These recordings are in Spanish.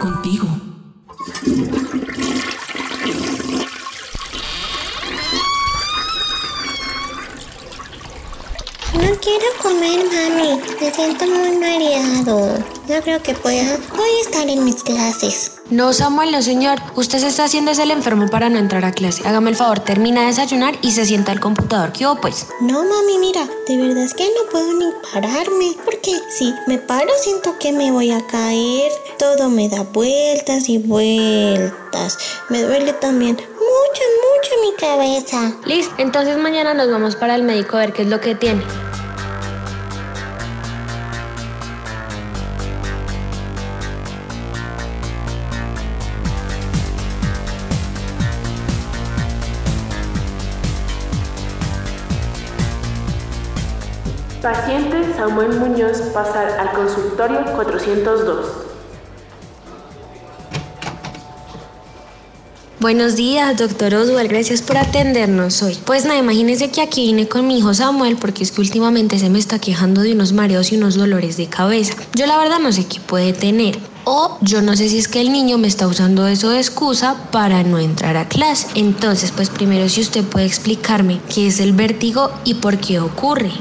Contigo. No quiero comer, mami. Me siento muy mareado. No creo que pueda. Voy a estar en mis clases. No, Samuel, no, señor. Usted se está haciendo es el enfermo para no entrar a clase. Hágame el favor, termina de desayunar y se sienta al computador. ¿Qué hubo, pues? No, mami, mira. De verdad es que no puedo ni pararme. Porque si me paro, siento que me voy a caer. Todo me da vueltas y vueltas. Me duele también mucho, mucho mi cabeza. Liz, entonces mañana nos vamos para el médico a ver qué es lo que tiene. Paciente Samuel Muñoz pasar al consultorio 402. Buenos días, doctor Oswald. Gracias por atendernos hoy. Pues nada, imagínese que aquí vine con mi hijo Samuel porque es que últimamente se me está quejando de unos mareos y unos dolores de cabeza. Yo la verdad no sé qué puede tener. O yo no sé si es que el niño me está usando eso de excusa para no entrar a clase. Entonces, pues primero si usted puede explicarme qué es el vértigo y por qué ocurre.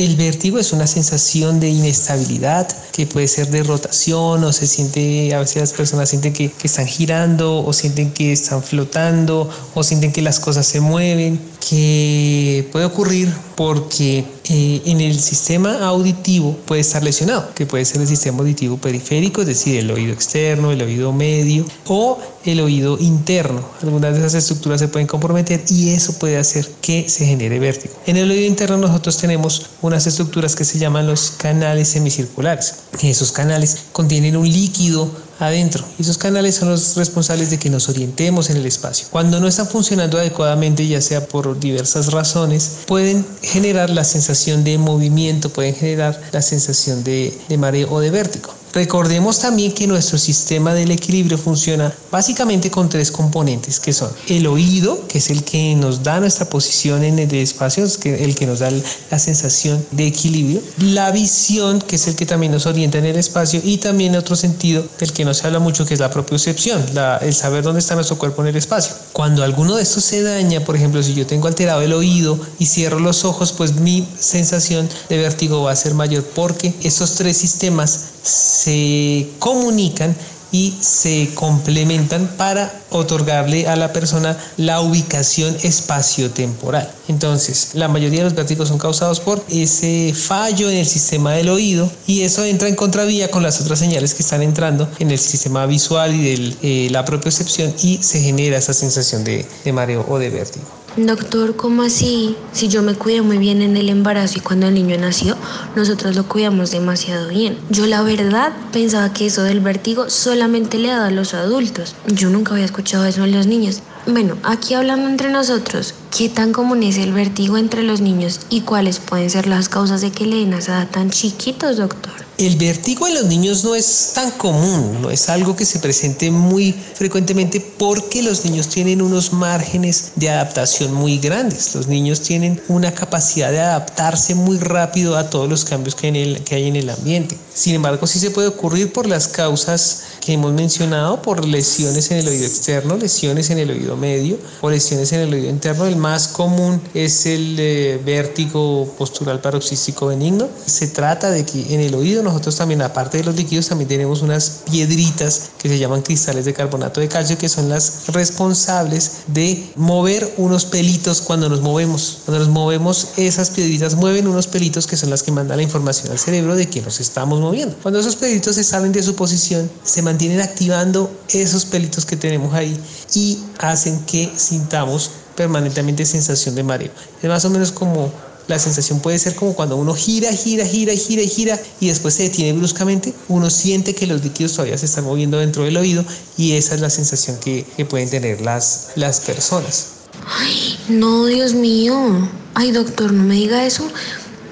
El vértigo es una sensación de inestabilidad que puede ser de rotación o se siente, a veces las personas sienten que, que, están girando o sienten que están flotando o sienten que las cosas se mueven, que puede ocurrir porque eh, en el sistema auditivo puede estar lesionado, que puede ser el sistema auditivo periférico, es decir, el oído externo, el oído medio o el oído interno. Algunas de esas estructuras se pueden comprometer y eso puede hacer que se genere vértigo. En el oído interno nosotros tenemos unas estructuras que se llaman los canales semicirculares. Esos canales contienen un líquido adentro. Y esos canales son los responsables de que nos orientemos en el espacio. Cuando no están funcionando adecuadamente, ya sea por diversas razones, pueden generar la sensación de movimiento, pueden generar la sensación de, de mareo o de vértigo. Recordemos también que nuestro sistema del equilibrio funciona básicamente con tres componentes que son el oído, que es el que nos da nuestra posición en el espacio, es el que nos da la sensación de equilibrio, la visión, que es el que también nos orienta en el espacio y también otro sentido del que no se habla mucho, que es la propiocepción, la, el saber dónde está nuestro cuerpo en el espacio. Cuando alguno de estos se daña, por ejemplo, si yo tengo alterado el oído y cierro los ojos, pues mi sensación de vértigo va a ser mayor porque estos tres sistemas se comunican y se complementan para otorgarle a la persona la ubicación espaciotemporal. Entonces, la mayoría de los vértigos son causados por ese fallo en el sistema del oído y eso entra en contravía con las otras señales que están entrando en el sistema visual y de eh, la propiocepción y se genera esa sensación de, de mareo o de vértigo. Doctor, ¿cómo así? Si yo me cuidé muy bien en el embarazo y cuando el niño nació, nosotros lo cuidamos demasiado bien. Yo la verdad pensaba que eso del vértigo solamente le daba a los adultos. Yo nunca había escuchado eso en los niños. Bueno, aquí hablando entre nosotros, ¿qué tan común es el vértigo entre los niños y cuáles pueden ser las causas de que le den a esa edad tan chiquitos, doctor? El vértigo en los niños no es tan común, no es algo que se presente muy frecuentemente porque los niños tienen unos márgenes de adaptación muy grandes. Los niños tienen una capacidad de adaptarse muy rápido a todos los cambios que, en el, que hay en el ambiente. Sin embargo, sí se puede ocurrir por las causas que hemos mencionado, por lesiones en el oído externo, lesiones en el oído medio o lesiones en el oído interno. El más común es el eh, vértigo postural paroxístico benigno. Se trata de que en el oído nosotros también, aparte de los líquidos, también tenemos unas piedritas que se llaman cristales de carbonato de calcio, que son las responsables de mover unos pelitos cuando nos movemos. Cuando nos movemos, esas piedritas mueven unos pelitos que son las que mandan la información al cerebro de que nos estamos moviendo. Cuando esos pelitos se salen de su posición, se mantienen activando esos pelitos que tenemos ahí y hacen que sintamos permanentemente sensación de mareo. Es más o menos como la sensación puede ser como cuando uno gira, gira, gira, gira, gira y después se detiene bruscamente, uno siente que los líquidos todavía se están moviendo dentro del oído y esa es la sensación que, que pueden tener las, las personas. Ay, no, Dios mío. Ay, doctor, no me diga eso.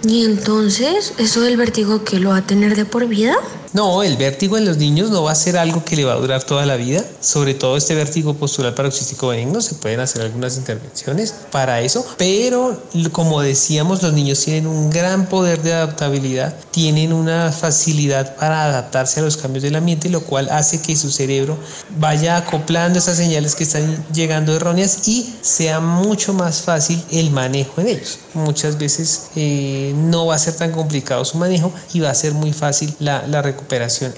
¿Y entonces eso del vértigo que lo va a tener de por vida? No, el vértigo en los niños no va a ser algo que le va a durar toda la vida. Sobre todo este vértigo postural paroxístico benigno, se pueden hacer algunas intervenciones para eso, pero como decíamos, los niños tienen un gran poder de adaptabilidad, tienen una facilidad para adaptarse a los cambios del ambiente, lo cual hace que su cerebro vaya acoplando esas señales que están llegando erróneas y sea mucho más fácil el manejo en ellos. Muchas veces eh, no va a ser tan complicado su manejo y va a ser muy fácil la, la recuperación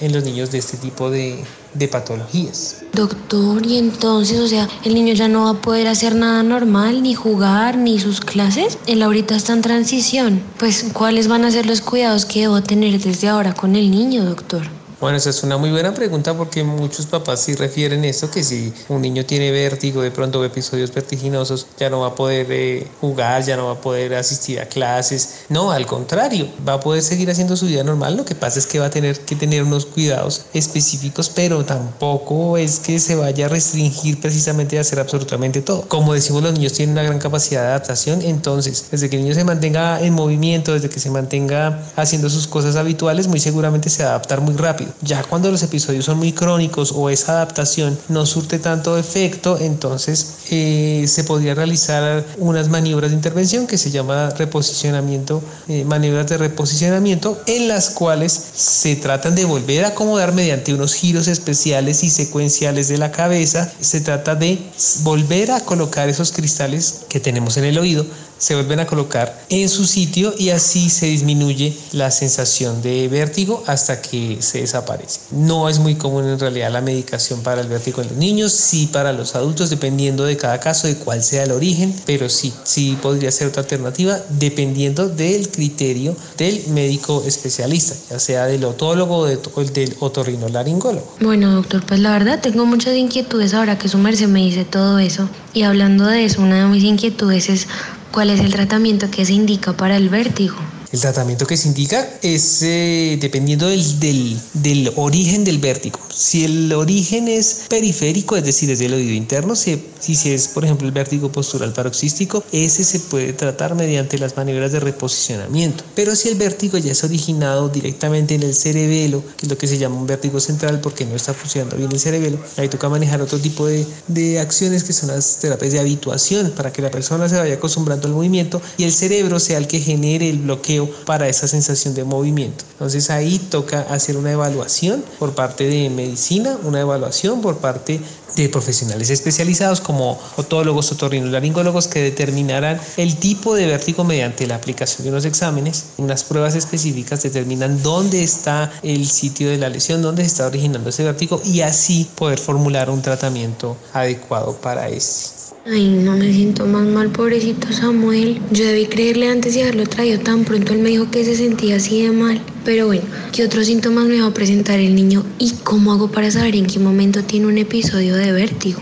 en los niños de este tipo de, de patologías. Doctor, y entonces, o sea, el niño ya no va a poder hacer nada normal, ni jugar, ni sus clases. Él ahorita está en transición. Pues, ¿cuáles van a ser los cuidados que debo tener desde ahora con el niño, doctor? Bueno, esa es una muy buena pregunta porque muchos papás sí refieren eso, que si un niño tiene vértigo, de pronto episodios vertiginosos, ya no va a poder eh, jugar, ya no va a poder asistir a clases. No, al contrario, va a poder seguir haciendo su vida normal. Lo que pasa es que va a tener que tener unos cuidados específicos, pero tampoco es que se vaya a restringir precisamente a hacer absolutamente todo. Como decimos, los niños tienen una gran capacidad de adaptación, entonces, desde que el niño se mantenga en movimiento, desde que se mantenga haciendo sus cosas habituales, muy seguramente se va a adaptar muy rápido. Ya cuando los episodios son muy crónicos o esa adaptación no surte tanto efecto, entonces eh, se podría realizar unas maniobras de intervención que se llama reposicionamiento, eh, maniobras de reposicionamiento, en las cuales se tratan de volver a acomodar mediante unos giros especiales y secuenciales de la cabeza. Se trata de volver a colocar esos cristales que tenemos en el oído se vuelven a colocar en su sitio y así se disminuye la sensación de vértigo hasta que se desaparece. No es muy común en realidad la medicación para el vértigo en los niños, sí para los adultos dependiendo de cada caso de cuál sea el origen, pero sí, sí podría ser otra alternativa dependiendo del criterio del médico especialista, ya sea del otólogo o del otorrinolaringólogo. Bueno, doctor, pues la verdad tengo muchas inquietudes ahora que su merced me dice todo eso. Y hablando de eso, una de mis inquietudes es ¿Cuál es el tratamiento que se indica para el vértigo? El tratamiento que se indica es eh, dependiendo del, del, del, origen del vértigo. Si el origen es periférico, es decir, es del oído interno, si, si es, por ejemplo, el vértigo postural paroxístico, ese se puede tratar mediante las maniobras de reposicionamiento. Pero si el vértigo ya es originado directamente en el cerebelo, que es lo que se llama un vértigo central porque no está funcionando bien el cerebelo, ahí toca manejar otro tipo de, de acciones que son las terapias de habituación para que la persona se vaya acostumbrando al movimiento y el cerebro sea el que genere el bloqueo para esa sensación de movimiento. Entonces ahí toca hacer una evaluación por parte de medicina, una evaluación por parte de profesionales especializados como otólogos, otorrinolaringólogos que determinarán el tipo de vértigo mediante la aplicación de unos exámenes. Unas pruebas específicas determinan dónde está el sitio de la lesión, dónde se está originando ese vértigo y así poder formular un tratamiento adecuado para este. Ay, no me siento más mal, pobrecito Samuel. Yo debí creerle antes de haberlo traído tan pronto. Él me dijo que se sentía así de mal. Pero bueno, ¿qué otros síntomas me va a presentar el niño? ¿Y cómo hago para saber en qué momento tiene un episodio de vértigo?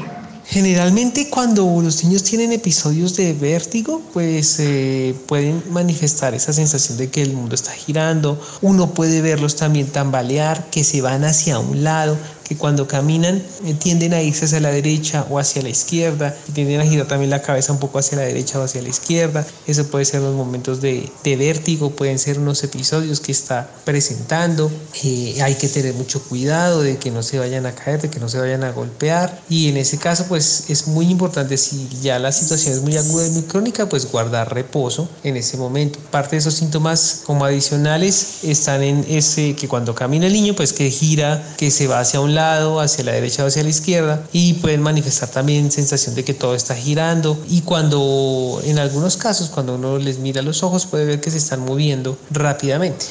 Generalmente cuando los niños tienen episodios de vértigo, pues eh, pueden manifestar esa sensación de que el mundo está girando. Uno puede verlos también tambalear, que se van hacia un lado, que cuando caminan eh, tienden a irse hacia la derecha o hacia la izquierda, tienden a girar también la cabeza un poco hacia la derecha o hacia la izquierda. Eso puede ser los momentos de, de vértigo, pueden ser unos episodios que está presentando. Eh, hay que tener mucho cuidado de que no se vayan a caer, de que no se vayan a golpear. Y en ese caso, pues es muy importante, si ya la situación es muy aguda y muy crónica, pues guardar reposo en ese momento. Parte de esos síntomas como adicionales están en ese que cuando camina el niño, pues que gira, que se va hacia un lado hacia la derecha o hacia la izquierda y pueden manifestar también sensación de que todo está girando y cuando en algunos casos cuando uno les mira los ojos puede ver que se están moviendo rápidamente.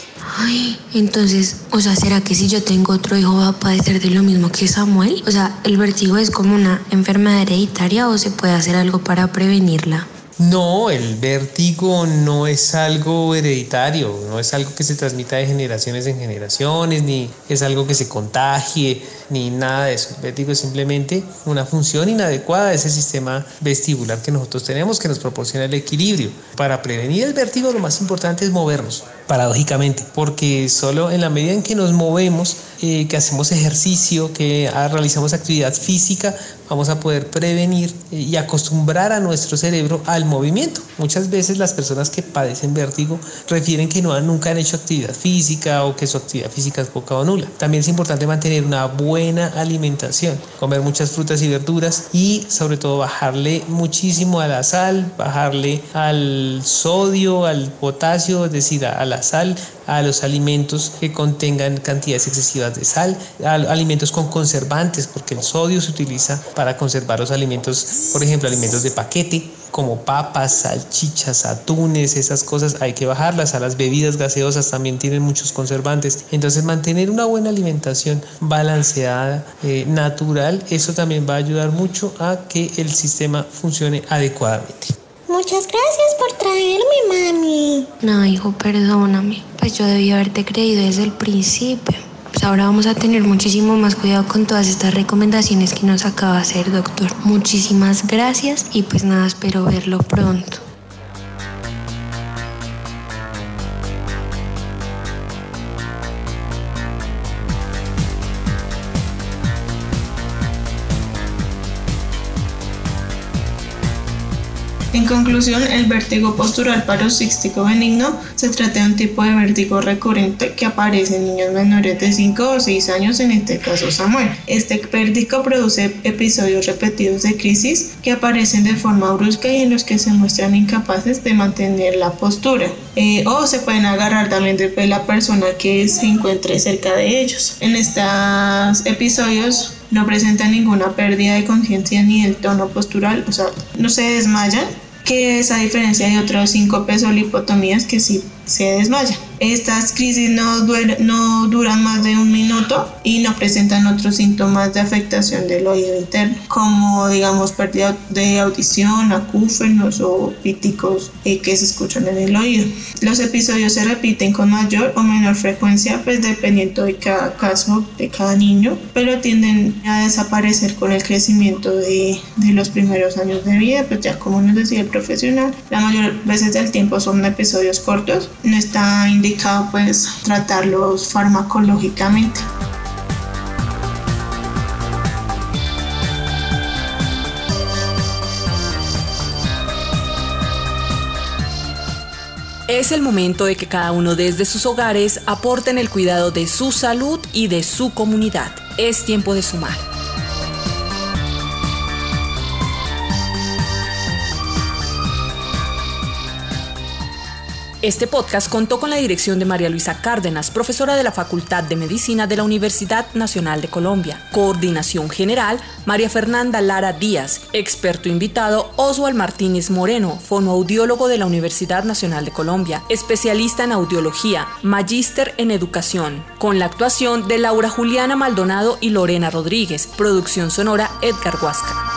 Entonces, o sea, ¿será que si yo tengo otro hijo va a padecer de lo mismo que Samuel? O sea, ¿el vértigo es como una enfermedad hereditaria o se puede hacer algo para prevenirla? No, el vértigo no es algo hereditario, no es algo que se transmita de generaciones en generaciones, ni es algo que se contagie, ni nada de eso. El vértigo es simplemente una función inadecuada de ese sistema vestibular que nosotros tenemos que nos proporciona el equilibrio. Para prevenir el vértigo lo más importante es movernos, paradójicamente, porque solo en la medida en que nos movemos, eh, que hacemos ejercicio, que ah, realizamos actividad física, vamos a poder prevenir eh, y acostumbrar a nuestro cerebro al movimiento. Muchas veces las personas que padecen vértigo refieren que no han, nunca han hecho actividad física o que su actividad física es poca o nula. También es importante mantener una buena alimentación, comer muchas frutas y verduras y sobre todo bajarle muchísimo a la sal, bajarle al sodio, al potasio, es decir, a la sal, a los alimentos que contengan cantidades excesivas de sal, a alimentos con conservantes, porque el sodio se utiliza para conservar los alimentos, por ejemplo, alimentos de paquete, como papas, salchichas, atunes, esas cosas hay que bajarlas. A las bebidas gaseosas también tienen muchos conservantes. Entonces mantener una buena alimentación balanceada, eh, natural, eso también va a ayudar mucho a que el sistema funcione adecuadamente. Muchas gracias por traerme, mami. No, hijo, perdóname. Pues yo debí haberte creído desde el principio. Pues ahora vamos a tener muchísimo más cuidado con todas estas recomendaciones que nos acaba de hacer, doctor. Muchísimas gracias y pues nada, espero verlo pronto. Conclusión, el vértigo postural paroxístico benigno se trata de un tipo de vértigo recurrente que aparece en niños menores de 5 o 6 años, en este caso Samuel. Este vértigo produce episodios repetidos de crisis que aparecen de forma brusca y en los que se muestran incapaces de mantener la postura. Eh, o se pueden agarrar también de la persona que se encuentre cerca de ellos. En estos episodios no presentan ninguna pérdida de conciencia ni el tono postural, o sea, no se desmayan, que es a diferencia de otros síncopes o lipotomías que sí se desmaya. Estas crisis no, no duran más de un minuto y no presentan otros síntomas de afectación del oído interno, como digamos pérdida de audición, acúfenos o píticos eh, que se escuchan en el oído. Los episodios se repiten con mayor o menor frecuencia, pues dependiendo de cada caso, de cada niño, pero tienden a desaparecer con el crecimiento de, de los primeros años de vida, pues ya como nos decía el profesional, la mayor veces del tiempo son episodios cortos no está indicado pues tratarlos farmacológicamente. Es el momento de que cada uno desde sus hogares aporten el cuidado de su salud y de su comunidad. Es tiempo de sumar. Este podcast contó con la dirección de María Luisa Cárdenas, profesora de la Facultad de Medicina de la Universidad Nacional de Colombia. Coordinación General, María Fernanda Lara Díaz. Experto invitado, Oswald Martínez Moreno, fonoaudiólogo de la Universidad Nacional de Colombia, especialista en audiología, magíster en educación, con la actuación de Laura Juliana Maldonado y Lorena Rodríguez. Producción sonora Edgar Huasca.